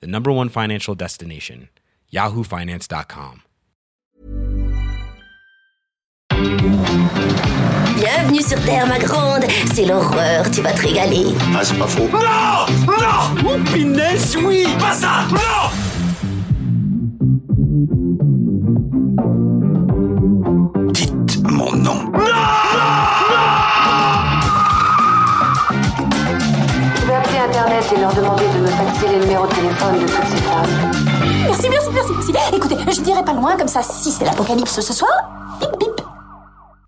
the number one financial destination, yahoofinance.com. Bienvenue sur Terre, ma grande. C'est l'horreur, tu vas te régaler. Ah, c'est pas faux. Non Non Oh, pinesse, oui Pas ça Non Dites mon nom. Je vais appeler Internet et leur demander faxer les numéros de téléphone de toutes ces femmes. Merci, merci, merci, merci. Écoutez, je dirais pas loin, comme ça, si c'est l'apocalypse ce soir, bip bip.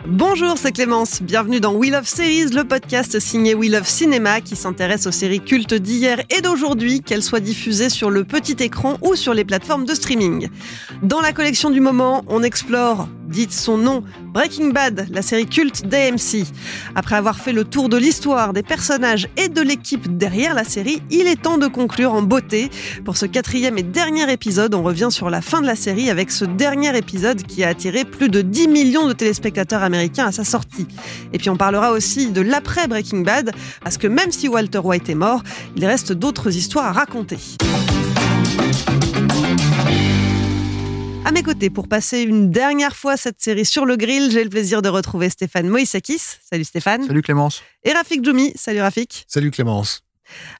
Bonjour, c'est Clémence. Bienvenue dans We Love Series, le podcast signé We Love Cinéma qui s'intéresse aux séries cultes d'hier et d'aujourd'hui, qu'elles soient diffusées sur le petit écran ou sur les plateformes de streaming. Dans la collection du moment, on explore, dites son nom, Breaking Bad, la série culte d'AMC. Après avoir fait le tour de l'histoire, des personnages et de l'équipe derrière la série, il est temps de conclure en beauté. Pour ce quatrième et dernier épisode, on revient sur la fin de la série avec ce dernier épisode qui a attiré plus de 10 millions de téléspectateurs américains à sa sortie. Et puis on parlera aussi de l'après Breaking Bad, parce que même si Walter White est mort, il reste d'autres histoires à raconter. À mes côtés, pour passer une dernière fois cette série sur le grill, j'ai le plaisir de retrouver Stéphane Moïsakis. Salut Stéphane. Salut Clémence. Et Rafik Djoumi. Salut Rafik. Salut Clémence.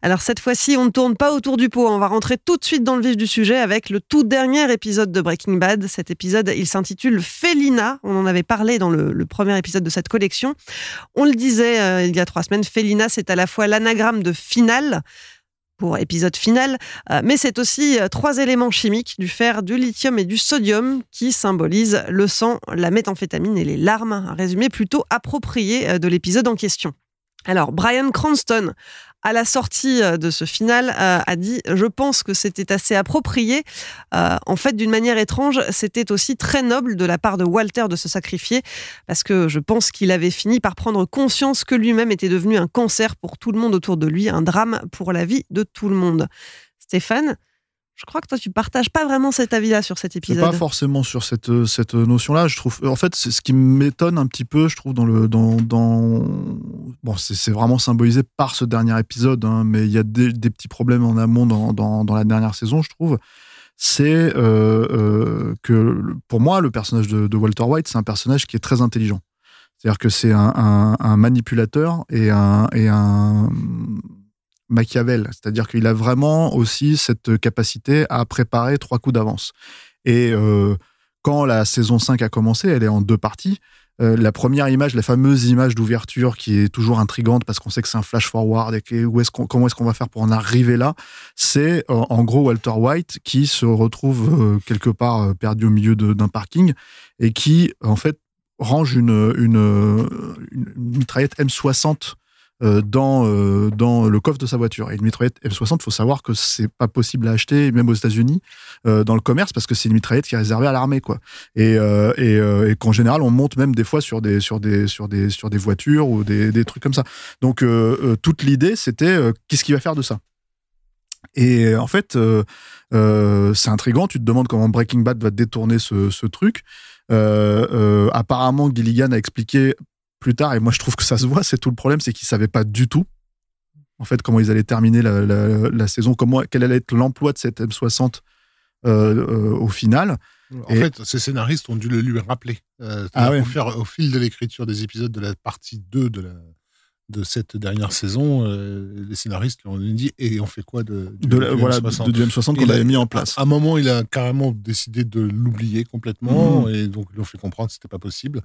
Alors cette fois-ci, on ne tourne pas autour du pot, on va rentrer tout de suite dans le vif du sujet avec le tout dernier épisode de Breaking Bad. Cet épisode, il s'intitule Felina, on en avait parlé dans le, le premier épisode de cette collection. On le disait euh, il y a trois semaines, Felina, c'est à la fois l'anagramme de finale pour épisode final, euh, mais c'est aussi euh, trois éléments chimiques, du fer, du lithium et du sodium, qui symbolisent le sang, la méthamphétamine et les larmes, un résumé plutôt approprié euh, de l'épisode en question. Alors, Brian Cranston, à la sortie euh, de ce final, euh, a dit Je pense que c'était assez approprié. Euh, en fait, d'une manière étrange, c'était aussi très noble de la part de Walter de se sacrifier, parce que je pense qu'il avait fini par prendre conscience que lui-même était devenu un cancer pour tout le monde autour de lui, un drame pour la vie de tout le monde. Stéphane je crois que toi, tu partages pas vraiment cet avis-là sur cet épisode. pas forcément sur cette, euh, cette notion-là. Je trouve, en fait, c'est ce qui m'étonne un petit peu, je trouve, dans le, dans, dans... bon, c'est vraiment symbolisé par ce dernier épisode, hein, mais il y a des, des petits problèmes en amont dans, dans, dans la dernière saison, je trouve. C'est euh, euh, que pour moi, le personnage de, de Walter White, c'est un personnage qui est très intelligent. C'est-à-dire que c'est un, un- un manipulateur et un, et un Machiavel. C'est-à-dire qu'il a vraiment aussi cette capacité à préparer trois coups d'avance. Et euh, quand la saison 5 a commencé, elle est en deux parties. Euh, la première image, la fameuse image d'ouverture qui est toujours intrigante parce qu'on sait que c'est un flash forward et que où qu'on, comment est-ce qu'on va faire pour en arriver là, c'est euh, en gros Walter White qui se retrouve quelque part perdu au milieu d'un parking et qui en fait range une, une mitraillette M60 euh, dans, euh, dans le coffre de sa voiture. Et une mitraillette M60, il faut savoir que c'est pas possible à acheter, même aux États-Unis, euh, dans le commerce, parce que c'est une mitraillette qui est réservée à l'armée, quoi. Et, qu'en général, on monte même des fois sur des, voitures ou des, trucs comme ça. Donc, toute l'idée, c'était qu'est-ce qu'il va faire de ça? Et en fait, c'est intriguant. Tu te demandes comment Breaking Bad va détourner ce, truc. Apparemment, Gilligan a expliqué plus tard, et moi je trouve que ça se voit, c'est tout le problème, c'est qu'ils savaient pas du tout, en fait, comment ils allaient terminer la, la- la saison, comment, quel allait être l'emploi de cette M60 euh, euh, au final. En Et- fait, ces scénaristes ont dû le lui rappeler. Euh, Ah ouais. Au, faire- au fil de l'écriture des épisodes de la partie 2 de, la, de cette dernière saison, les scénaristes lui ont dit Et on fait quoi de, du, De la- du voilà, M60 de- du M60 qu'on avait mis en place. À un moment, il a carrément décidé de l'oublier complètement, Mhm. et donc ils lui ont fait comprendre que c'était pas possible.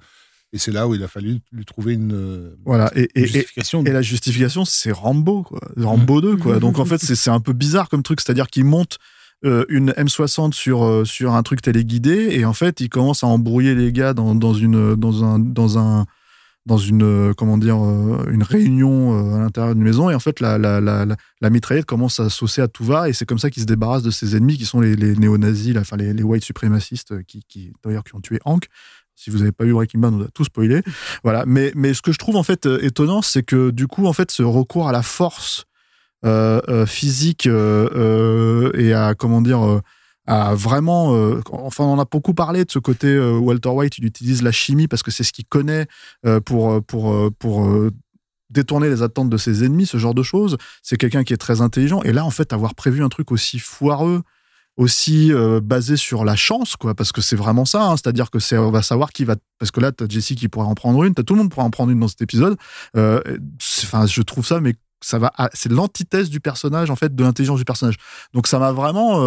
Et c'est là où il a fallu lui trouver une, euh, Voilà, et, et- une et- justification. et la justification, c'est Rambo, quoi. Rambo 2, quoi. Donc en fait, c'est un peu bizarre comme truc, c'est-à-dire qu'il monte euh, une M60 sur, euh, sur un truc téléguidé, et en fait, il commence à embrouiller les gars dans, dans, une, dans, un, dans, un, dans une comment dire une réunion à l'intérieur d'une maison et en fait la, la, la, la, mitraillette commence à saucer à tout va et c'est comme ça qu'il se débarrasse de ses ennemis qui sont les, les néo-nazis, enfin les, les white suprémacistes qui, qui d'ailleurs qui ont tué Hank. Si vous n'avez pas vu Breaking Bad, on a tout spoilé. Voilà. Mais, mais ce que je trouve en fait euh, étonnant, c'est que du coup, en fait, ce recours à la force euh, euh, physique euh, et à comment dire à vraiment euh, enfin on en a beaucoup parlé de ce côté Walter White il utilise la chimie parce que c'est ce qu'il connaît pour pour pour détourner les attentes de ses ennemis ce genre de choses c'est quelqu'un qui est très intelligent et là en fait avoir prévu un truc aussi foireux aussi euh, basé sur la chance quoi parce que c'est vraiment ça hein, c'est-à-dire que c'est on va savoir qui va parce que là t'as Jessie qui pourrait en prendre une t'as tout le monde pourra en prendre une dans cet épisode. Euh, enfin je trouve ça mais ça va à- c'est l'antithèse du personnage en fait de l'intelligence du personnage. Donc ça m'a vraiment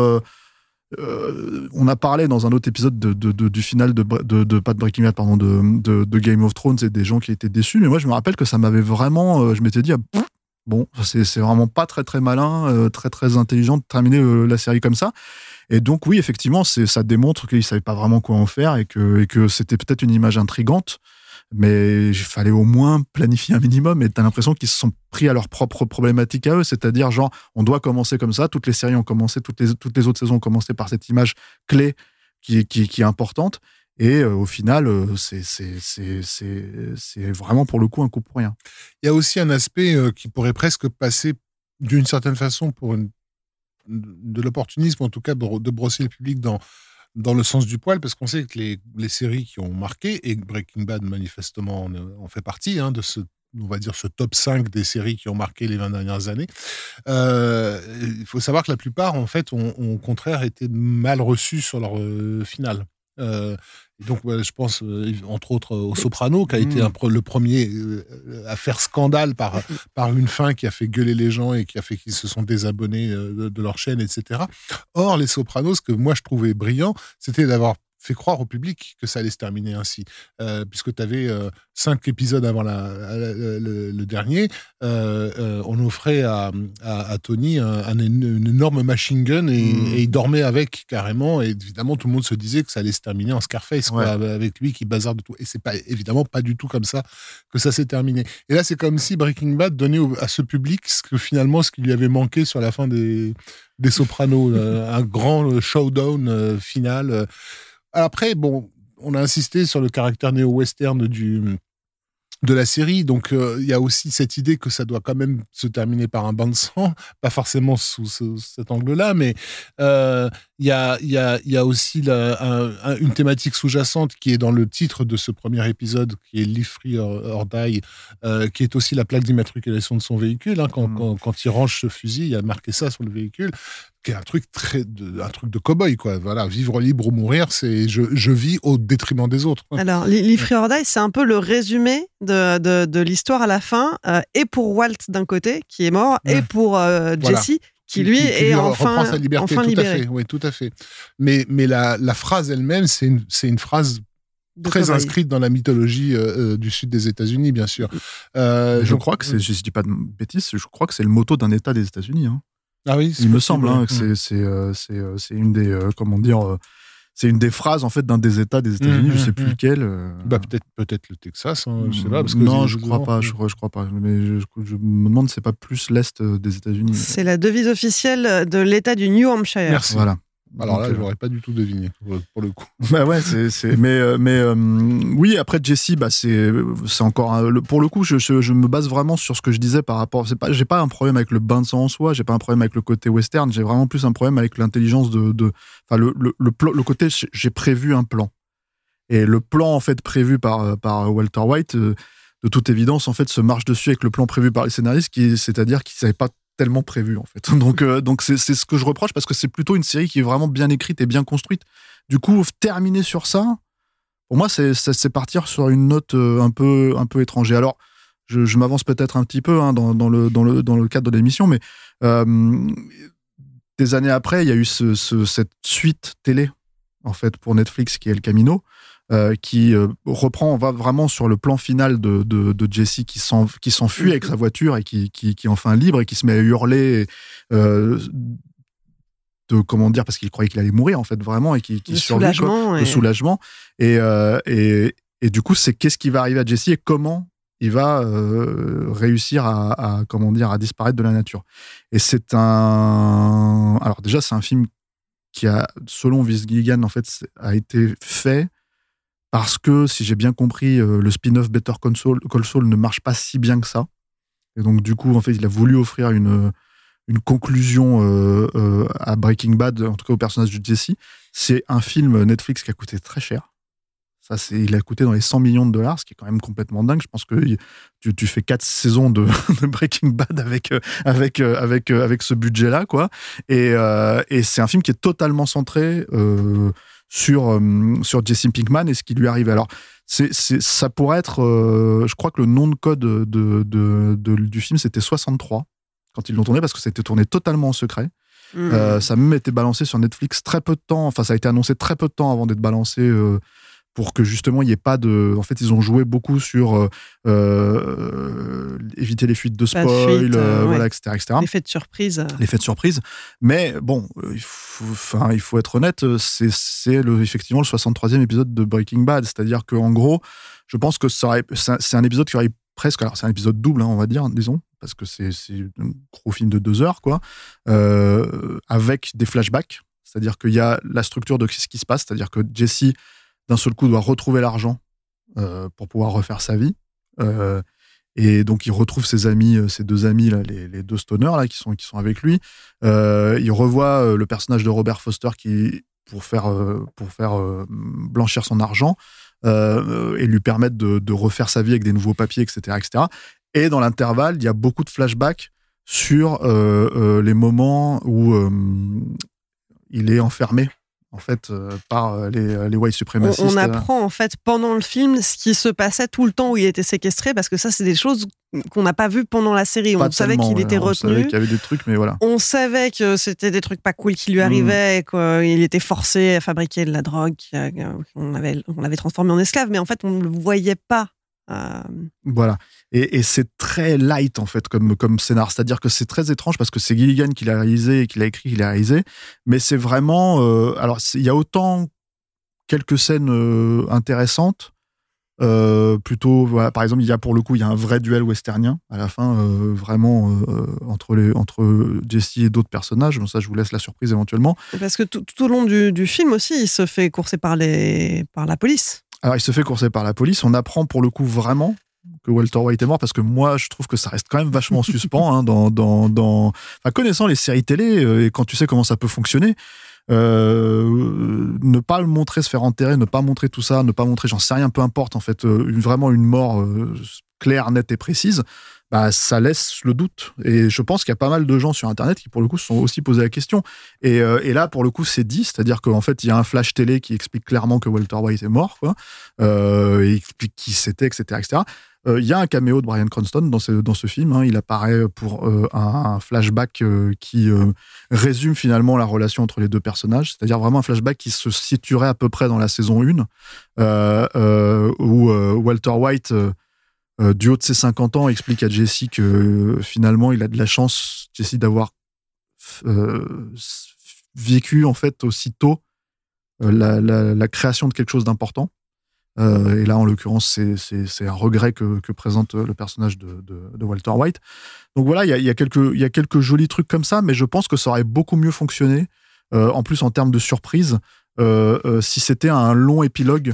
euh, on a parlé dans un autre épisode de, du final de, pas de Breaking Bad pardon de, Game of Thrones et des gens qui étaient déçus mais moi je me rappelle que ça m'avait vraiment je m'étais dit ah, bon c'est vraiment pas très très malin euh, très très intelligent de terminer euh, la série comme ça. Et donc oui effectivement ça démontre qu'ils savaient pas vraiment quoi en faire et que, c'était peut-être une image intrigante mais il fallait au moins planifier un minimum et t'as l'impression qu'ils se sont pris à leur propre problématique à eux, c'est-à-dire genre on doit commencer comme ça, toutes les séries ont commencé, toutes les, autres saisons ont commencé par cette image clé qui, qui est importante et euh, au final euh, c'est vraiment pour le coup un coup pour rien. Il y a aussi un aspect euh, qui pourrait presque passer d'une certaine façon pour de l'opportunisme, en tout cas de, brosser le public dans, dans le sens du poil, parce qu'on sait que les, les séries qui ont marqué, et Breaking Bad manifestement en, fait partie, hein, de ce on va dire ce top 5 des séries qui ont marqué les 20 dernières années. Il faut savoir que la plupart, en fait, ont, au contraire été mal reçus sur leur finale. Euh, donc, ouais, je pense, euh, entre autres, au Soprano, qui a été Mm. un le premier euh, à faire scandale par, par une fin qui a fait gueuler les gens et qui a fait qu'ils se sont désabonnés euh, de, de leur chaîne, etc. Or, les Sopranos, ce que moi je trouvais brillant, c'était d'avoir fait croire au public que ça allait se terminer ainsi. Euh, puisque tu avais cinq épisodes avant la, la- la- le, le dernier, euh, euh, on offrait à, à, à Tony un, un- une énorme machine gun et, Mm. et il dormait avec carrément. Et évidemment, tout le monde se disait que ça allait se terminer en Scarface, quoi, avec lui qui bazarde de tout. Et c'est pas évidemment pas du tout comme ça que ça s'est terminé. Et là, c'est comme si Breaking Bad donnait au- à ce public ce que finalement ce qui lui avait manqué sur la fin des, des Sopranos, euh, un grand euh, showdown euh, final. Après, bon, on a insisté sur le caractère néo-western du de la série, donc euh, il y a aussi cette idée que ça doit quand même se terminer par un bain de sang, pas forcément sous ce- cet angle-là, mais euh, il y, a, y, a, y a aussi la- un- un- une thématique sous-jacente qui est dans le titre de ce premier épisode, qui est Live Free or, or Die, euh, qui est aussi la plaque d'immatriculation de son véhicule. hein. quand, quand, quand il range ce fusil, il y a marqué ça sur le véhicule, qui est un truc très, de, un truc de cow-boy, quoi. Voilà, vivre libre ou mourir, c'est je, je vis au détriment des autres. Alors, Li- Live Free or Die, c'est un peu le résumé de, de, de l'histoire à la fin, euh, et pour Walt d'un côté, qui est mort, et pour euh, Voilà. Jesse, qui lui est enfin, sa liberté, enfin tout libéré. à fait. Oui, tout à fait. Mais, mais la, la phrase elle-même, c'est une, c'est une phrase de très inscrite dans la mythologie euh, du sud des États-Unis, bien sûr. Euh, je crois que c'est je dis pas de bêtises, je crois que c'est le motto d'un État des États-Unis. hein. Ah oui, Il me semble hein, ouais. que c'est c'est euh, c'est euh, c'est une des euh, comment dire euh, c'est une des phrases en fait d'un des États des États-Unis, Mhm, je sais plus mhm. lequel. euh, Bah, peut-être peut-être le Texas, hein, je sais pas. Parce que non, je crois pas, je crois, je crois pas. Mais je, je me demande, si c'est pas plus l'est des États-Unis. C'est la devise officielle de l'État du New Hampshire. Merci. Voilà. Alors là, je euh, l'aurais pas du tout deviné, pour, le coup. Bah ouais, c'est, mais euh, mais euh, oui après Jesse, bah c'est c'est encore un- pour le coup je, je, je me base vraiment sur ce que je disais par rapport. C'est pas j'ai pas un problème avec le bain de sang en soi, j'ai pas un problème avec le côté western, j'ai vraiment plus un problème avec l'intelligence de de enfin le le le, le côté j'ai- prévu un plan et le plan en fait prévu par euh, par Walter White euh, de toute évidence en fait se marche dessus avec le plan prévu par les scénaristes c'est-à-dire qu'ils savaient pas tellement prévu en fait. Donc euh, donc c'est ce que je reproche parce que c'est plutôt une série qui est vraiment bien écrite et bien construite. Du coup, terminer sur ça, pour moi, c'est partir sur une note euh, un peu un peu étrangère. Alors, je, m'avance peut-être un petit peu hein, dans, dans le dans le dans le cadre de l'émission, mais euh, des années après, il y a eu ce- cette suite télé en fait pour Netflix qui est El Camino. Euh, qui euh, reprend, on va vraiment sur le plan final de, de, de Jesse qui s'en- qui s'enfuit avec sa voiture et qui, qui, qui est enfin libre et qui se met à hurler euh, de comment dire parce qu'il croyait qu'il allait mourir en fait vraiment et qui, qui De survit quoi soulagement. et- soulagement. Et, et, Et du coup, c'est qu'est-ce qui va arriver à Jesse et comment il va euh, réussir à, à, comment dire, à disparaître de la nature. Et c'est un. Alors, déjà, c'est un film qui a, selon Vince Gilligan, en fait, a été fait parce que, si j'ai bien compris, euh, le spin-off Better Call Saul, ne marche pas si bien que ça. Et donc, du coup, en fait, il a voulu offrir une, conclusion euh, euh, à Breaking Bad, en tout cas au personnage de Jesse. C'est un film Netflix qui a coûté très cher. Ça, il a coûté dans les 100 millions de dollars, ce qui est quand même complètement dingue. Je pense que tu, fais quatre saisons de, Breaking Bad avec avec avec avec ce budget-là, quoi. Et c'est un film qui est totalement centré euh, sur sur Jesse Pinkman et ce qui lui arrive. Alors, c'est, c'est ça pourrait être, je crois que le nom de code de, de, de du film c'était 63 quand ils l'ont tourné parce que ça a été tourné totalement en secret. Mmh. Euh, ça a même été balancé sur Netflix très peu de temps. Enfin, ça a été annoncé très peu de temps avant d'être balancé euh, pour que justement il n'y ait pas de. En fait, ils ont joué beaucoup sur euh, euh éviter les fuites de spoil, fuite, euh, ouais. voilà, etc., etc. L'effet de surprise. L'effet de surprise. Mais bon, il faut, enfin, il faut être honnête, c'est, c'est le, effectivement le 63e épisode de Breaking Bad. C'est-à-dire qu'en gros, je pense que c'est un épisode qui aurait presque. Alors, c'est un épisode double, hein, on va dire, disons parce que c'est un gros film de deux heures, quoi, euh, avec des flashbacks. C'est-à-dire qu'il y a la structure de ce qui se passe, c'est-à-dire que Jesse, d'un seul coup, doit retrouver l'argent euh, pour pouvoir refaire sa vie. Euh, et donc, il retrouve ses amis, ses deux amis, les, deux stoners qui, sont, avec lui. Euh, il revoit le personnage de Robert Foster qui, pour faire, blanchir son argent et lui permettre de, de, refaire sa vie avec des nouveaux papiers, etc. etc. Et dans l'intervalle, il y a beaucoup de flashbacks sur euh, euh, les moments où euh, il est enfermé en fait par les, les white suprémacistes. On, on, apprend en fait pendant le film ce qui se passait tout le temps où il était séquestré parce que ça c'est des choses qu'on n'a pas vues pendant la série. Pas on savait qu'il était on retenu. savait qu'il y avait des trucs, mais voilà. On savait que c'était des trucs pas cool qui lui arrivaient, mmh. qu'il était forcé à fabriquer de la drogue, qu'on avait, on l'avait transformé en esclave, mais en fait on ne le voyait pas. Euh... Voilà. Et, et c'est très light, en fait, comme, comme scénar. C'est-à-dire que c'est très étrange parce que c'est Gilligan qui l'a réalisé et qui l'a écrit, qui l'a réalisé. Mais c'est vraiment. Euh, alors, il y a autant quelques scènes euh, intéressantes. Euh, plutôt, voilà, par exemple, il y a pour le coup, il y a un vrai duel westernien à la fin, vraiment entre, les, entre Jesse et d'autres personnages. Bon, ça, je vous laisse la surprise éventuellement. Parce que tout, tout au long du, du, film aussi, il se fait courser par, les, par la police. Alors, il se fait courser par la police. On apprend pour le coup vraiment que Walter White est mort parce que moi, je trouve que ça reste quand même vachement suspens hein, dans, dans, dans... Connaissant les séries télé euh, et quand tu sais comment ça peut fonctionner. Euh, ne pas le montrer se faire enterrer, ne pas montrer tout ça, ne pas montrer, j'en sais rien, peu importe en fait, euh, vraiment une mort claire, nette et précise, bah, ça laisse le doute. Et je pense qu'il y a pas mal de gens sur Internet qui, pour le coup, se sont aussi posé la question. Et, euh, et là, pour le coup, c'est dit, c'est-à-dire qu'en fait, il y a un flash télé qui explique clairement que Walter White est mort, quoi. Euh, il explique qui c'était, etc., etc. Euh, il y a un caméo de Brian Cranston dans ce, dans ce film. Hein. Il apparaît pour un, flashback qui résume finalement la relation entre les deux personnages, c'est-à-dire vraiment un flashback qui se situerait à peu près dans la saison 1, où Walter White euh, du haut de ses 50 ans, explique à Jesse que euh, finalement, il a de la chance, Jesse, d'avoir euh, vécu en fait aussitôt la, la, création de quelque chose d'important. Et là, en l'occurrence, c'est un regret que, présente le personnage de, Walter White. Donc voilà, il y a, y, a quelques, jolis trucs comme ça, mais je pense que ça aurait beaucoup mieux fonctionné, en plus en termes de surprise, si c'était un long épilogue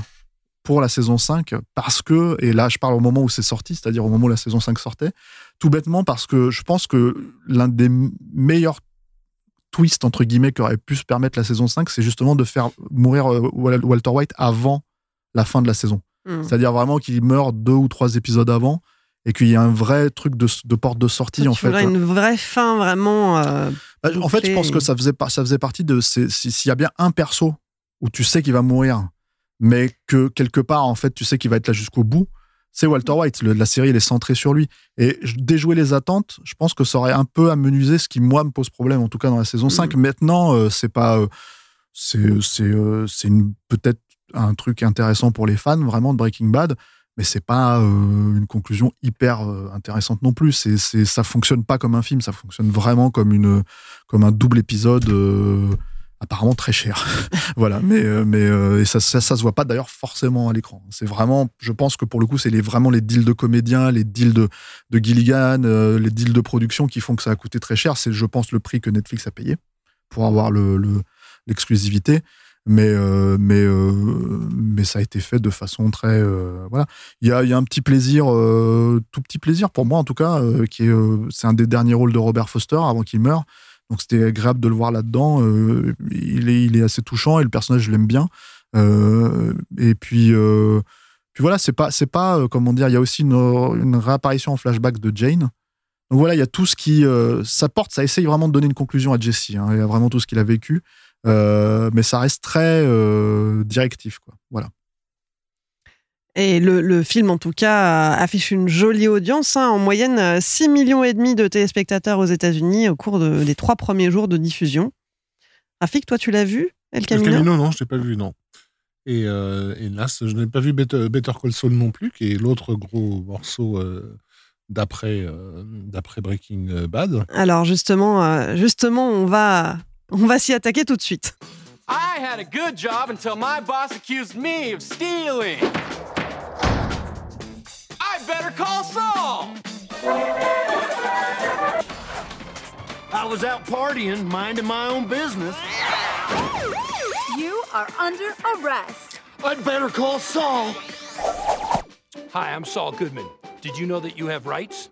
pour la saison 5 parce que, et là je parle au moment où c'est sorti, c'est-à-dire au moment où la saison 5 sortait, tout bêtement parce que je pense que l'un des meilleurs twists, entre guillemets, qui aurait pu se permettre la saison 5, c'est justement de faire mourir Walter White avant la fin de la saison. Mmh. C'est-à-dire vraiment qu'il meurt deux ou trois épisodes avant et qu'il y a un vrai truc de, de porte de sortie, en fait. une vraie fin vraiment. Euh, bah, en fait, je pense que ça faisait, ça faisait partie de. S'il y a bien un perso où tu sais qu'il va mourir, mais que quelque part, en fait, tu sais qu'il va être là jusqu'au bout, c'est Walter White. Le, la série, elle est centrée sur lui. Et déjouer les attentes, je pense que ça aurait un peu amenuisé ce qui, moi, me pose problème, en tout cas dans la saison 5. Mmh. Maintenant, euh, c'est pas. Euh, c'est euh, peut-être un truc intéressant pour les fans, vraiment, de Breaking Bad. Mais c'est pas euh, une conclusion hyper euh, intéressante non plus. C'est, c'est, ça fonctionne pas comme un film, ça fonctionne vraiment comme, une, comme un double épisode apparemment très cher. voilà, mais euh, mais euh, et ça, ça, se voit pas d'ailleurs forcément à l'écran. C'est vraiment, je pense que pour le coup, c'est les, vraiment les deals de comédiens, les deals de Gilligan, euh, les deals de production qui font que ça a coûté très cher. C'est, je pense, le prix que Netflix a payé pour avoir le le- l'exclusivité. Mais mais mais ça a été fait de façon très voilà. Il y a y a un petit plaisir, tout petit plaisir pour moi en tout cas, qui est c'est un des derniers rôles de Robert Foster avant qu'il meure. Donc c'était agréable de le voir là-dedans. Euh, il, est, assez touchant et le personnage, je l'aime bien. Euh, et puis, euh, puis voilà, c'est pas, c'est pas comment dire. Il y a aussi une, réapparition en flashback de Jane. Donc voilà, il y a tout ce qui, ça porte, ça essaye vraiment de donner une conclusion à Jesse. hein. il y a vraiment tout ce qu'il a vécu, mais ça reste très directif, quoi. Voilà. Et le, le film, en tout cas, euh, affiche une jolie audience. hein. en moyenne, euh, 6 millions et demi de téléspectateurs aux États-Unis au cours de- des trois premiers jours de diffusion. Rafik, toi, tu l'as vu, El Camino? Camino, non, je l'ai pas vu, non. Et euh, hélas, je n'ai pas vu Better, Better Call Saul non plus, qui est l'autre gros morceau euh, d'après euh, d'après Breaking Bad. Alors justement, euh, justement, on va, on va s'y attaquer tout de suite. I had a good job until my boss accused me of stealing. I better call Saul. I was out partying, minding my own business. You are under arrest. I'd better call Saul. Hi, I'm Saul Goodman. Did you know that you have rights?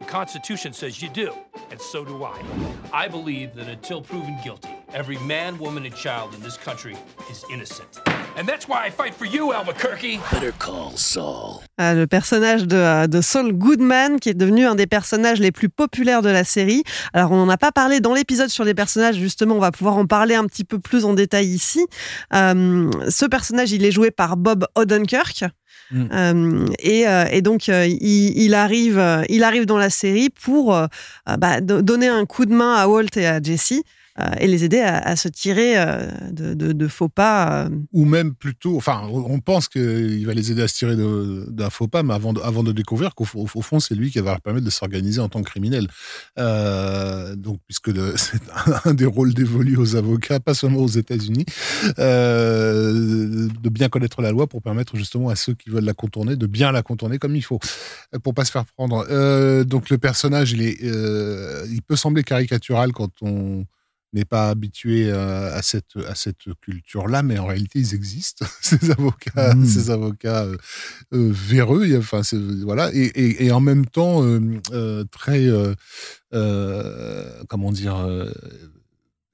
The Constitution says you do, and so do I. I believe that until proven guilty, every man, woman, and child in this country is innocent. And that's why I fight for you, Albuquerque. Better call Saul. Euh, le personnage de, euh, de Saul Goodman, qui est devenu un des personnages les plus populaires de la série. Alors, on n'en a pas parlé dans l'épisode sur les personnages, justement, on va pouvoir en parler un petit peu plus en détail ici. Euh, ce personnage, il est joué par Bob Odenkirk. Mm. Euh, et, euh, et donc, euh, il, il arrive, il arrive dans la série pour bah, do- donner un coup de main à Walt et à Jesse et les aider à, se tirer euh, de, faux pas. euh, Ou même plutôt, enfin, on pense qu'il va les aider à se tirer d'un faux pas, mais avant de, avant de découvrir qu'au au- au fond, c'est lui qui va leur permettre de s'organiser en tant que criminel. Euh, donc, puisque c'est un, des rôles dévolus aux avocats, pas seulement aux États-Unis, euh, de bien connaître la loi pour permettre justement à ceux qui veulent la contourner de bien la contourner comme il faut, euh, pour pas se faire prendre. Euh, donc, le personnage, il est, euh, il peut sembler caricatural quand on n'est pas habitué euh, à cette à cette culture-là, mais en réalité ils existent ces avocats, Mm. ces avocats euh, euh, véreux. il y a- Enfin voilà et, et, et en même temps euh, très comment dire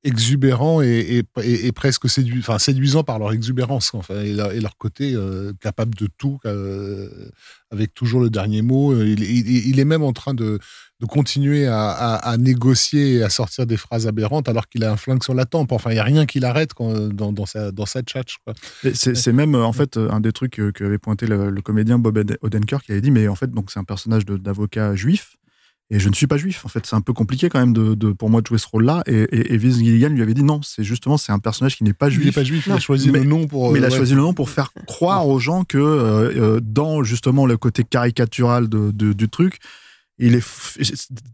exubérants et, et, et- et presque enfin, séduisants par leur exubérance enfin, et, leur, et leur côté euh, capable de tout, euh, avec toujours le dernier mot. Il, il- il est même en train de, de continuer à, à- à négocier et à sortir des phrases aberrantes alors qu'il a un flingue sur la tempe. Enfin, il n'y a rien qui l'arrête dans, dans sa, dans sa C'est même euh, en fait euh, un des trucs euh, qu'avait pointé le, le comédien Bob Ode- Odenkirk qui avait dit mais en fait donc c'est un personnage d'avocat juif et je ne suis pas juif en fait c'est un peu compliqué quand même de, de- pour moi de jouer ce rôle là et, et, et Vince Gilligan lui avait dit non c'est justement c'est un personnage qui n'est pas Il juif n'est pas juif, il a choisi mais, le nom pour. mais il a ouais. choisi le nom pour faire croire aux gens que euh, euh, dans justement le côté caricatural de, de- du truc il est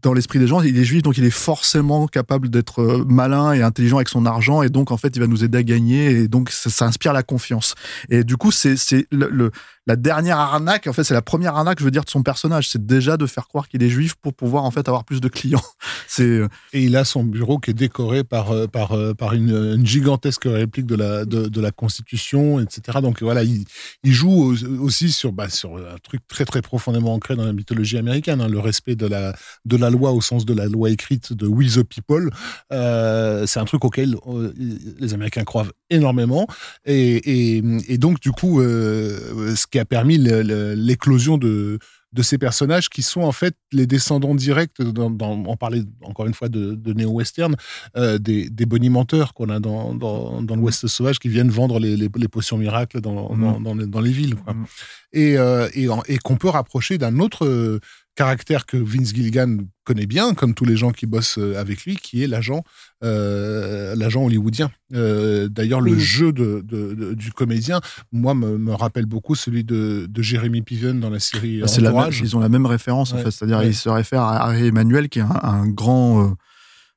dans l'esprit des gens, il est juif, donc il est forcément capable d'être euh, malin et intelligent avec son argent, et donc en fait il va nous aider à gagner, et donc ça, inspire la confiance. Et du coup c'est le, le- la dernière arnaque, en fait c'est la première arnaque, je veux dire, de son personnage, c'est déjà de faire croire qu'il est juif pour pouvoir en fait avoir plus de clients. C'est euh, Et il a son bureau qui est décoré par, euh, par, par une, gigantesque réplique de la, de, la Constitution, etc. Donc voilà, il, joue au- aussi sur, bah, sur un truc très très profondément ancré dans la mythologie américaine, hein, le respect de la, de la loi au sens de la loi écrite de We the People. Euh, c'est un truc auquel euh, les Américains croient énormément. Et, et, et donc du coup, euh, ce qui a permis l'éclosion de de ces personnages qui sont en fait les descendants directs, dans, dans- on parlait encore une fois de, de néo-western, euh, des, des bonimenteurs qu'on a dans, dans, dans l'Ouest sauvage qui viennent vendre les, les- les potions miracles dans, dans, dans les, villes. quoi. Mhm. Et, euh, et, qu'on peut rapprocher d'un autre caractère que Vince Gilligan connaît bien, comme tous les gens qui bossent euh, avec lui, qui est l'agent euh, l'agent hollywoodien. Euh, D'ailleurs, le jeu de, de- de- du comédien, moi, me, me rappelle beaucoup celui de, de Jeremy Piven dans la série Bah, c'est la même- ils ont la même référence en fait, c'est-à-dire Ouais. ils se réfèrent à Harry Emmanuel qui est un, un grand euh,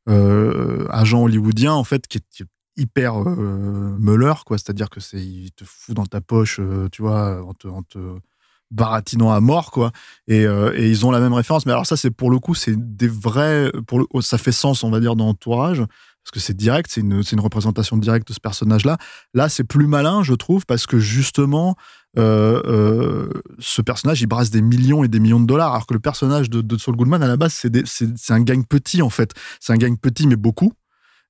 euh, agent hollywoodien en fait qui est, qui est hyper euh, meuleur, quoi. C'est-à-dire que c'est, il te fout dans ta poche, euh, tu vois, en te, en te baratinant à mort, quoi. Et, euh, et ils ont la même référence. Mais alors ça, c'est pour le coup, c'est des vrais, pour le, ça fait sens, on va dire, dans l'entourage. Parce que c'est direct, c'est une, une représentation directe de ce personnage-là. Là, c'est plus malin, je trouve, parce que justement, euh, euh, ce personnage, il brasse des millions et des millions de dollars, alors que le personnage de, de Saul Goodman, à la base, c'est, un gagne petit, en fait. C'est un gagne petit, mais beaucoup.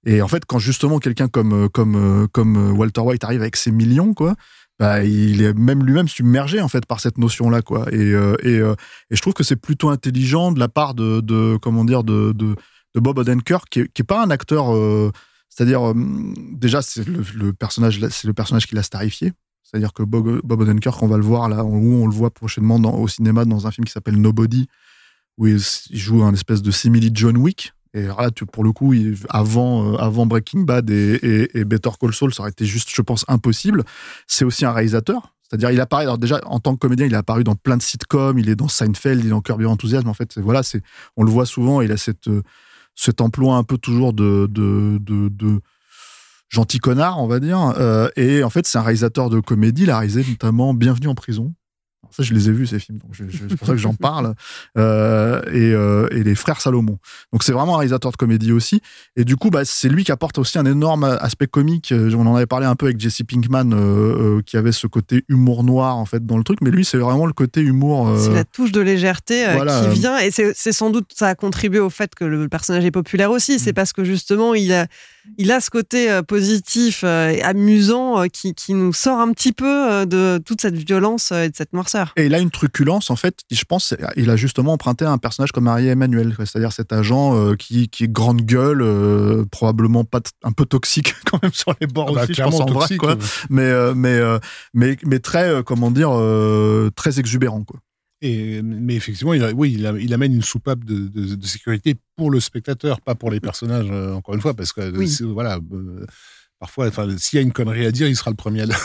Et en fait, quand justement quelqu'un comme, comme, comme Walter White arrive avec ses millions, quoi, bah, il est même lui-même submergé en fait par cette notion-là, quoi. Et, euh, euh, je trouve que c'est plutôt intelligent de la part de, comment dire, de, Bob Odenkirk, qui qui est pas un acteur, euh, c'est-à-dire déjà c'est le, personnage, c'est le personnage qui l'a starifié. C'est-à-dire que Bob, Bob Odenkirk, on va le voir là, où on le voit prochainement au cinéma dans un film qui s'appelle Nobody, où il, il joue un espèce de simili John Wick. Et alors là, pour le coup, euh, avant Breaking Bad et, et- et Better Call Saul, ça aurait été juste, je pense, impossible. C'est aussi un réalisateur. C'est-à-dire, il apparaît, alors déjà, en tant que comédien, il est apparu dans plein de sitcoms, il est dans Seinfeld, il est dans Curb Your Enthusiasm. En fait, voilà, on le voit souvent, il a cette, euh, cet emploi un peu toujours de, de, de, de gentil connard, on va dire. Euh, et en fait, c'est un réalisateur de comédie. Il a réalisé notamment Bienvenue en prison. Alors ça, je les ai vus, ces films. Donc c'est pour ça que j'en parle. Euh, et, euh, et les frères Salomon. Donc c'est vraiment un réalisateur de comédie aussi. Et du coup, bah, c'est lui qui apporte aussi un énorme aspect comique. Euh, On en avait parlé un peu avec Jesse Pinkman, euh, qui avait ce côté humour noir en fait dans le truc. Mais lui, c'est vraiment le côté humour. C'est la touche de légèreté voilà. qui vient, et c'est sans doute ça a contribué au fait que le personnage est populaire aussi. Mm. C'est parce que justement il a, il a ce côté positif et amusant qui, qui nous sort un petit peu de toute cette violence et de cette noirceur. Et il a une truculence, en fait, qui, je pense, il a justement emprunté à un personnage comme Harry Emmanuel, c'est-à-dire cet agent euh, qui, qui est grande gueule, euh, probablement pas un peu toxique quand même sur les bords Ah bah, aussi, je pense clairement en vrai, toxique, quoi. Mais, euh, mais, euh, mais, mais très, euh, comment dire, euh, très exubérant, quoi. Et, mais effectivement, il, a- oui, il, a- il amène une soupape de, de- de sécurité pour le spectateur, pas pour les personnages, euh, encore une fois, parce que Oui. voilà, euh, parfois, enfin, s'il y a une connerie à dire, il sera le premier à la,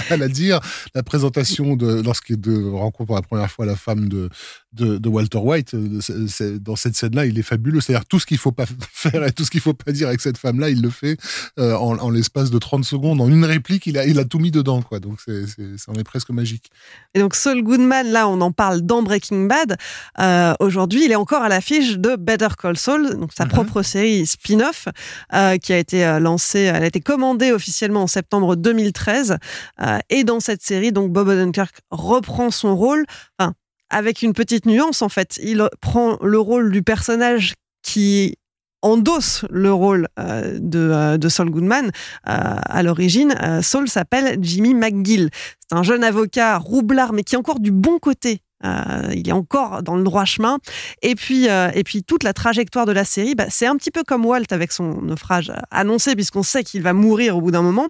à la dire. La présentation de lorsqu'il rencontre pour la première fois la femme de, de, de Walter White, euh, dans cette scène-là, il est fabuleux. C'est-à-dire tout ce qu'il faut pas faire et tout ce qu'il faut pas dire avec cette femme-là, il le fait euh, en, en l'espace de 30 secondes, en une réplique, il a, il a tout mis dedans, quoi. Donc c'est, c'est, ça en est presque magique. Et donc Saul Goodman, là, on en parle dans Breaking Bad. Euh, Aujourd'hui, il est encore à l'affiche de Better Call Saul, donc sa Mhm. propre série spin-off euh, qui a été lancée, elle a été commandée officiellement en septembre 2013. Euh, et dans cette série, donc Bob Odenkirk reprend son rôle, enfin, avec une petite nuance en fait. Il prend le rôle du personnage qui endosse le rôle euh, de, euh, de Saul Goodman. Euh, à l'origine, Saul s'appelle Jimmy McGill. C'est un jeune avocat roublard, mais qui est encore du bon côté. Euh, il est encore dans le droit chemin. Et puis, euh, et puis toute la trajectoire de la série, bah, c'est un petit peu comme Walt avec son naufrage annoncé, puisqu'on sait qu'il va mourir au bout d'un moment.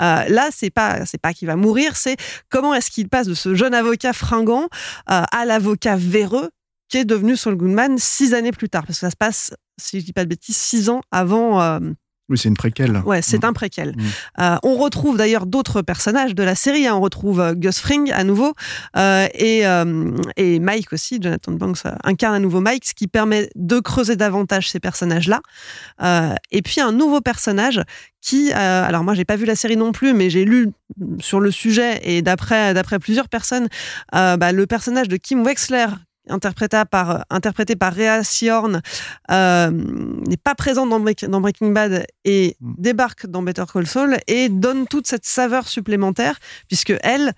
Euh, là, c'est pas, c'est pas qu'il va mourir, c'est comment est-ce qu'il passe de ce jeune avocat fringant à l'avocat véreux qui est devenu Saul Goodman six années plus tard, parce que ça se passe, si je dis pas de bêtises, six ans avant. Oui, c'est une préquelle. Ouais, c'est Mm. un préquel. Mm. Euh, on retrouve d'ailleurs d'autres personnages de la série. hein. On retrouve euh, Gus Fring à nouveau euh, et, euh, et Mike aussi. Jonathan Banks incarne à nouveau Mike, ce qui permet de creuser davantage ces personnages-là. Et puis un nouveau personnage qui, alors moi j'ai pas vu la série non plus, mais j'ai lu sur le sujet et d'après d'après plusieurs personnes, bah, le personnage de Kim Wexler interprété par, interprété par Rhea Seahorn, euh, n'est pas présent dans, Break- dans Breaking Bad et Mm. débarque dans Better Call Saul et donne toute cette saveur supplémentaire, puisque elle,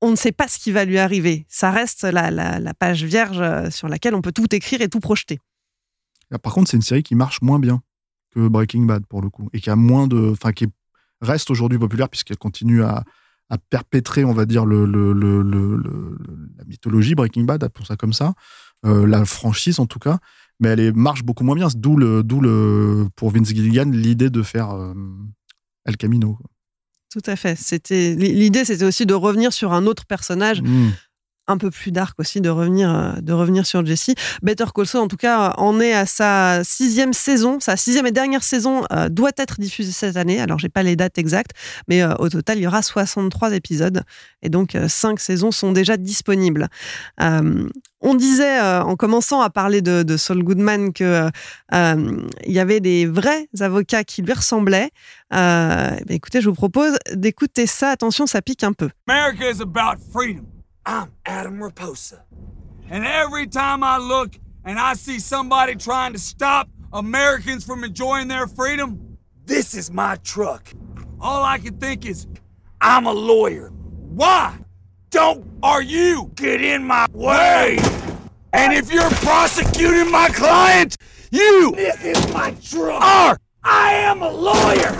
on ne sait pas ce qui va lui arriver. Ça reste la, la- la page vierge euh, sur laquelle on peut tout écrire et tout projeter. Ah, Par contre, c'est une série qui marche moins bien que Breaking Bad pour le coup et qui a moins de, enfin qui reste aujourd'hui populaire puisqu'elle continue à, à perpétrer, on va dire, le, le- le- le- le- la mythologie Breaking Bad, appelons ça comme ça, euh, la franchise en tout cas, mais elle est- marche beaucoup moins bien. D'où le, d'où le, pour Vince Gilligan l'idée de faire euh, El Camino. Tout à fait. C'était l'idée, c'était aussi de revenir sur un autre personnage Mm. Un peu plus dark aussi de revenir, euh, de revenir sur Jesse. Better Call Saul, en tout cas, en est à sa sixième saison. Sa sixième et dernière saison euh, doit être diffusée cette année. Alors, j'ai pas les dates exactes, mais euh, au total, il y aura 63 épisodes. Et donc, cinq saisons sont déjà disponibles. on disait, en commençant à parler de, Saul Goodman, qu'il il y avait des vrais avocats qui lui ressemblaient. écoutez, je vous propose d'écouter ça. Attention, ça pique un peu. America is about freedom. I'm Adam Raposa. And every time I look and I see somebody trying to stop Americans from enjoying their freedom, this is my truck. All I can think is, I'm a lawyer. Why don't are you get in my way? And if you're prosecuting my client, you this is my truck. Are I am a lawyer.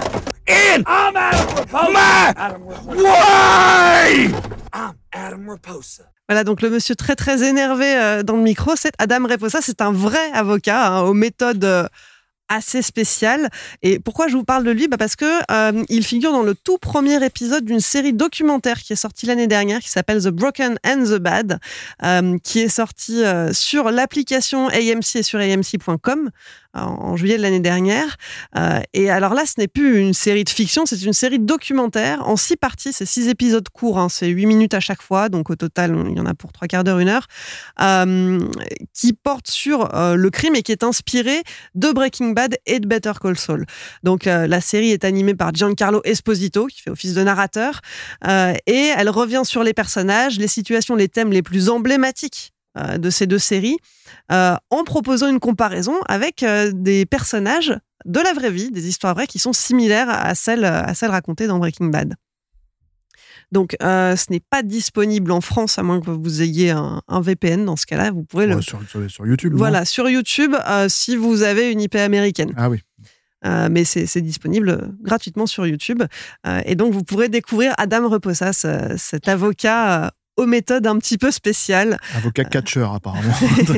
And I'm Adam Raposa. My Adam Raposa. Why? I'm Adam Raposa. Voilà, donc le monsieur très très énervé euh, dans le micro, c'est Adam Raposa. C'est un vrai avocat hein, aux méthodes euh, assez spéciales. Et pourquoi je vous parle de lui? Bah Parce que euh, il figure dans le tout premier épisode d'une série documentaire qui est sortie l'année dernière, qui s'appelle The Broken and the Bad, qui est sortie sur l'application AMC et sur AMC.com en juillet de l'année dernière. Euh, et alors là, ce n'est plus une série de fiction, c'est une série documentaire en six parties. C'est six épisodes courts, hein, c'est huit minutes à chaque fois, donc au total, il y en a pour trois quarts d'heure, une heure, euh, qui porte sur euh, le crime et qui est inspiré de Breaking Bad et de Better Call Saul. Donc la série est animée par Giancarlo Esposito, qui fait office de narrateur, et elle revient sur les personnages, les situations, les thèmes les plus emblématiques de ces deux séries. Euh, en proposant une comparaison avec euh, des personnages de la vraie vie, des histoires vraies qui sont similaires à celles, à celles racontées dans Breaking Bad. Donc, euh, ce n'est pas disponible en France, à moins que vous ayez un, VPN. Dans ce cas-là, vous pourrez le. Sur, sur, YouTube. Voilà, sur YouTube, si vous avez une IP américaine. Ah oui. mais c'est disponible gratuitement sur YouTube. et donc, vous pourrez découvrir Adam Reposas, cet avocat aux méthodes un petit peu spéciales. Avocat catcher, apparemment.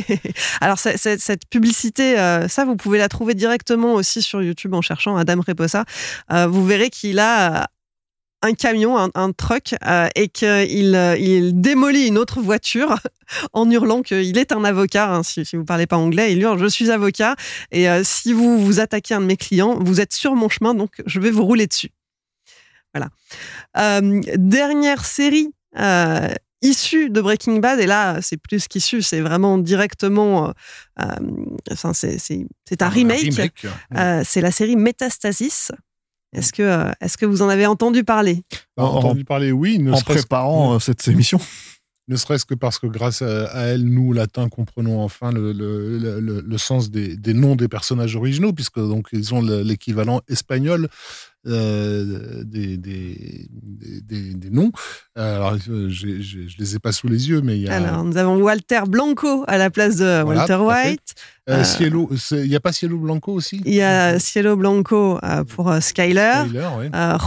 Alors, cette publicité, euh, ça, vous pouvez la trouver directement aussi sur YouTube en cherchant Adam Reposa. Euh, vous verrez qu'il a un camion, un, truck, euh, et qu'il il démolit une autre voiture en hurlant qu'il est un avocat. Hein, si, vous ne parlez pas anglais, il hurle Je suis avocat, et si vous vous attaquez à un de mes clients, vous êtes sur mon chemin, donc je vais vous rouler dessus. Voilà. dernière série issu de Breaking Bad, et là, c'est plus qu'issu, c'est vraiment directement. Euh, euh, c'est un remake. Euh, c'est la série Metastasis. Est-ce que, est que vous en avez entendu parler? Entendu parler, oui. en préparant cette émission ne serait-ce que parce que grâce à, elle, nous, latins, comprenons enfin le, le, le, sens des, des, noms des personnages originaux, puisque donc ils ont l'équivalent espagnol euh, des, des, des, des, noms. Alors, euh, je ne les ai pas sous les yeux, mais il y a... Alors, nous avons Walter Blanco à la place de Walter White. Euh, Cielo, il n'y a pas Cielo Blanco aussi? Il y a Cielo Blanco pour Skyler.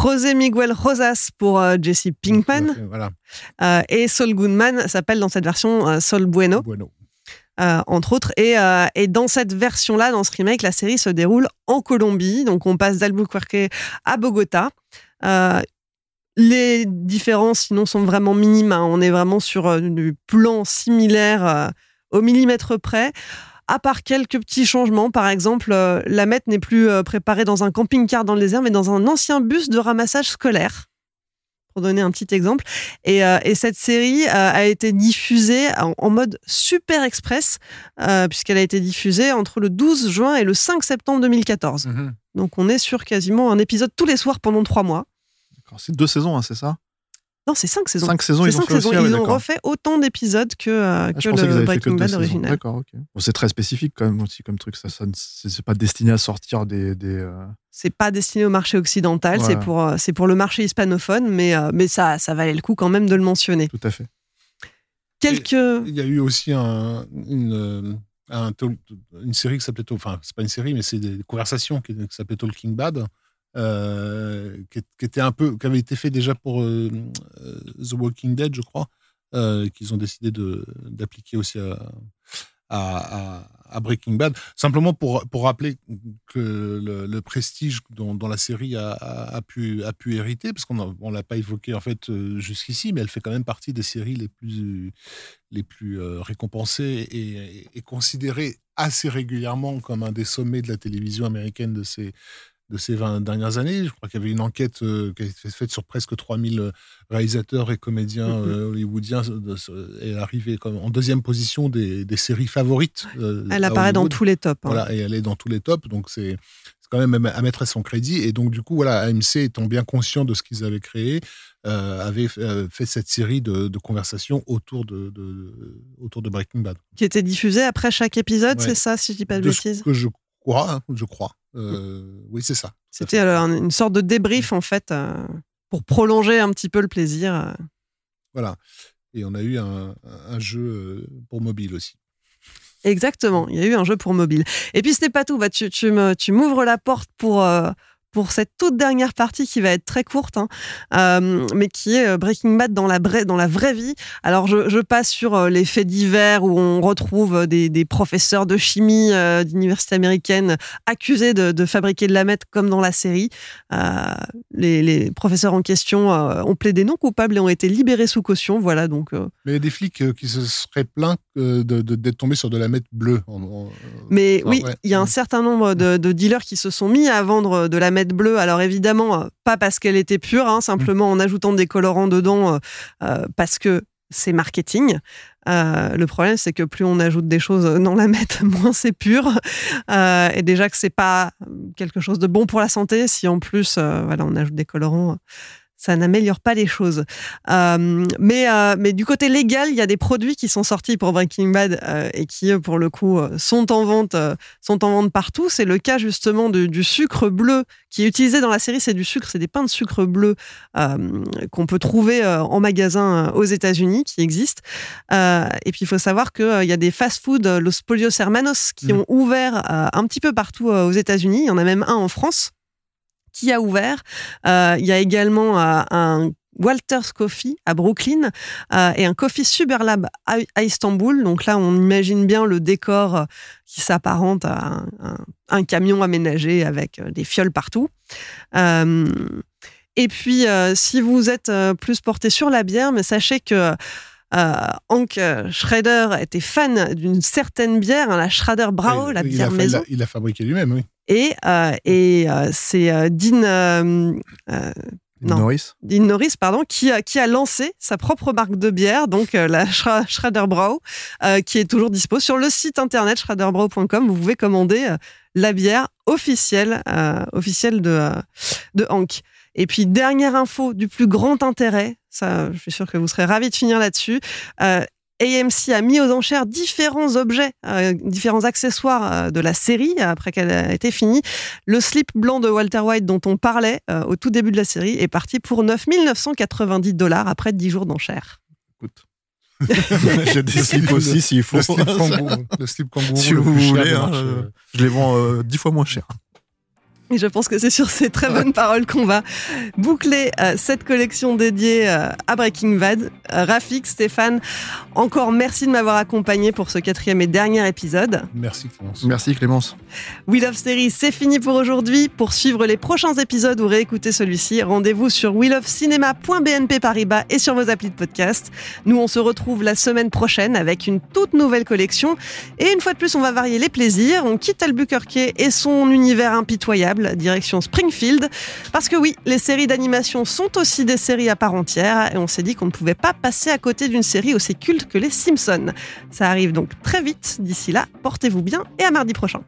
José Miguel Rosas pour Jesse Pinkman. voilà. et Saul Goodman s'appelle dans cette version Sol Bueno. bueno. Euh, entre autres. Et, euh, et, dans cette version-là, dans ce remake, la série se déroule en Colombie. Donc on passe d'Albuquerque à Bogota. Euh, les différences, sinon, sont vraiment minimes. Hein. On est vraiment sur du plan similaire au millimètre près. À part quelques petits changements, par exemple, la mette n'est plus préparée dans un camping-car dans le désert, mais dans un ancien bus de ramassage scolaire pour donner un petit exemple. Et, euh, et cette série euh, a été diffusée en, mode super express, euh, puisqu'elle a été diffusée entre le 12 juin et le 5 septembre 2014. Mhm. Donc on est sur quasiment un épisode tous les soirs pendant trois mois. C'est deux saisons, hein, c'est ça? Non, c'est cinq saisons. Cinq saisons, ils, ont, saisons. ils ont refait autant d'épisodes que, euh, ah, que le Breaking Bad original. D'accord, ok. c'est très spécifique quand même aussi comme truc. Ça, ça c'est pas destiné à sortir des. des euh, C'est pas destiné au marché occidental, c'est pour, euh, c'est pour le marché hispanophone, mais, mais ça, ça valait le coup quand même de le mentionner. Tout à fait. Quelques. Il y a eu aussi un, une, une série qui s'appelait. Enfin, c'est pas une série, mais c'est des conversations qui, qui s'appelait Talking Bad euh, qui, un peu, qui avait été fait déjà pour euh, euh, The Walking Dead, je crois, qu'ils ont décidé d'appliquer aussi à, Breaking Bad. Simplement pour, pour rappeler que le, prestige dont, la série a, pu, hériter, parce qu'on ne l'a pas évoqué en fait jusqu'ici, mais elle fait quand même partie des séries les plus, récompensées et, et, considérées assez régulièrement comme un des sommets de la télévision américaine de ces, de ces 20 dernières années. Je crois qu'il y avait une enquête euh, qui a été faite sur presque 3000 euh, réalisateurs et comédiens mm -hmm. euh, hollywoodiens. Elle est arrivée comme en deuxième position des, des séries favorites. Euh, elle apparaît dans tous les tops. Hein. Voilà, et elle est dans tous les tops. Donc c'est quand même à mettre à son crédit. Et donc, du coup, voilà, AMC, étant bien conscient de ce qu'ils avaient créé, euh, avait fait cette série de, de conversations autour de, de, autour de Breaking Bad. Qui était diffusée après chaque épisode, ouais. c'est ça, si je dis pas de, de bêtises? que je crois, hein, je crois. Euh, oui, c'est ça. C'était une sorte de débrief, en fait, euh, pour prolonger un petit peu le plaisir. euh. Voilà. Et on a eu un, un jeu pour mobile aussi. Exactement, il y a eu un jeu pour mobile. Et puis ce n'est pas tout, bah, tu, tu, me, tu m'ouvres la porte pour, euh, pour cette toute dernière partie qui va être très courte, hein, euh, mais qui est Breaking Bad dans la, dans la vraie vie. Alors je, je passe sur euh, les faits divers où on retrouve des, des professeurs de chimie euh, d'université américaine accusés de, de, fabriquer de la meth comme dans la série. Euh, les, les, professeurs en question euh, ont plaidé non coupables et ont été libérés sous caution. Voilà donc. Mais il y a des flics qui se seraient plaints d'être tombés sur de la meth bleue. En, en, mais oui, il ouais. y a un certain nombre de, de, dealers qui se sont mis à vendre de la meth bleue. Alors évidemment, pas parce qu'elle était pure, hein, simplement en ajoutant des colorants dedans, euh, parce que c'est marketing. Euh, le problème, c'est que plus on ajoute des choses dans la meth, moins c'est pur. Euh, et déjà que c'est pas quelque chose de bon pour la santé, si en plus, euh, voilà, on ajoute des colorants ça n'améliore pas les choses. Euh, mais, euh, mais du côté légal, il y a des produits qui sont sortis pour Breaking Bad euh, et qui, pour le coup, sont en vente, sont en vente partout. C'est le cas justement de, du sucre bleu qui est utilisé dans la série. C'est du sucre, c'est des pains de sucre bleu qu'on peut trouver en magasin aux États-Unis, qui existent. et puis, il faut savoir qu'il y a des fast-food, Los Polios Hermanos, qui mmh. ont ouvert un petit peu partout aux États-Unis. Il y en a même un en France qui a ouvert. Euh, il y a également euh, un Walter's Coffee à Brooklyn euh, et un Coffee Superlab à, Istanbul. Donc là, on imagine bien le décor qui s'apparente à un, camion aménagé avec des fioles partout. Et puis, si vous êtes plus porté sur la bière, mais sachez que Hank Schrader était fan d'une certaine bière, hein, la Schrader Brau, la bière il maison. Il l'a fabriqué lui-même, oui. Et, euh, et euh, c'est euh, Dean, non, Norris. Dean Norris, pardon, qui a, qui a lancé sa propre marque de bière, donc la Schrader Brau, qui est toujours dispo sur le site internet schraderbrau.com. Vous pouvez commander la bière officielle, officielle de, de Hank. Et puis, dernière info du plus grand intérêt, ça, je suis sûr que vous serez ravis de finir là-dessus. Euh, AMC a mis aux enchères différents objets, euh, différents accessoires euh, de la série après qu'elle a été finie. Le slip blanc de Walter White dont on parlait euh, au tout début de la série est parti pour 9 990 dollars après 10 jours d'enchères. Écoute. J'ai des slips aussi s'il faut. Le slip kangourou. Le slip kangourou si vous voulez, hein, je les vends 10 fois moins cher. Et je pense que c'est sur ces très bonnes paroles qu'on va boucler euh, cette collection dédiée euh, à Breaking Bad. Euh, Rafik, Stéphane, encore merci de m'avoir accompagné pour ce quatrième et dernier épisode. Merci Clémence. Merci Clémence. We Love Series, c'est fini pour aujourd'hui. Pour suivre les prochains épisodes ou réécouter celui-ci, rendez-vous sur welovecinéma.bnp Paribas et sur vos applis de podcast. Nous, on se retrouve la semaine prochaine avec une toute nouvelle collection. Et une fois de plus, on va varier les plaisirs. On quitte Albuquerque et son univers impitoyable direction Springfield. Parce que oui, les séries d'animation sont aussi des séries à part entière et on s'est dit qu'on ne pouvait pas passer à côté d'une série aussi culte que les Simpsons. Ça arrive donc très vite. D'ici là, portez-vous bien et à mardi prochain.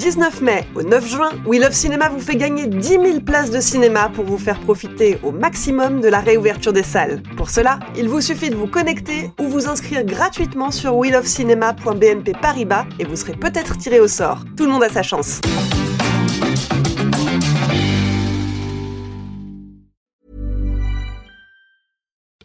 19 mai au 9 juin, We Love Cinéma vous fait gagner 10 000 places de cinéma pour vous faire profiter au maximum de la réouverture des salles. Pour cela, il vous suffit de vous connecter ou vous inscrire gratuitement sur welovecinéma.bnp Paribas et vous serez peut-être tiré au sort. Tout le monde a sa chance.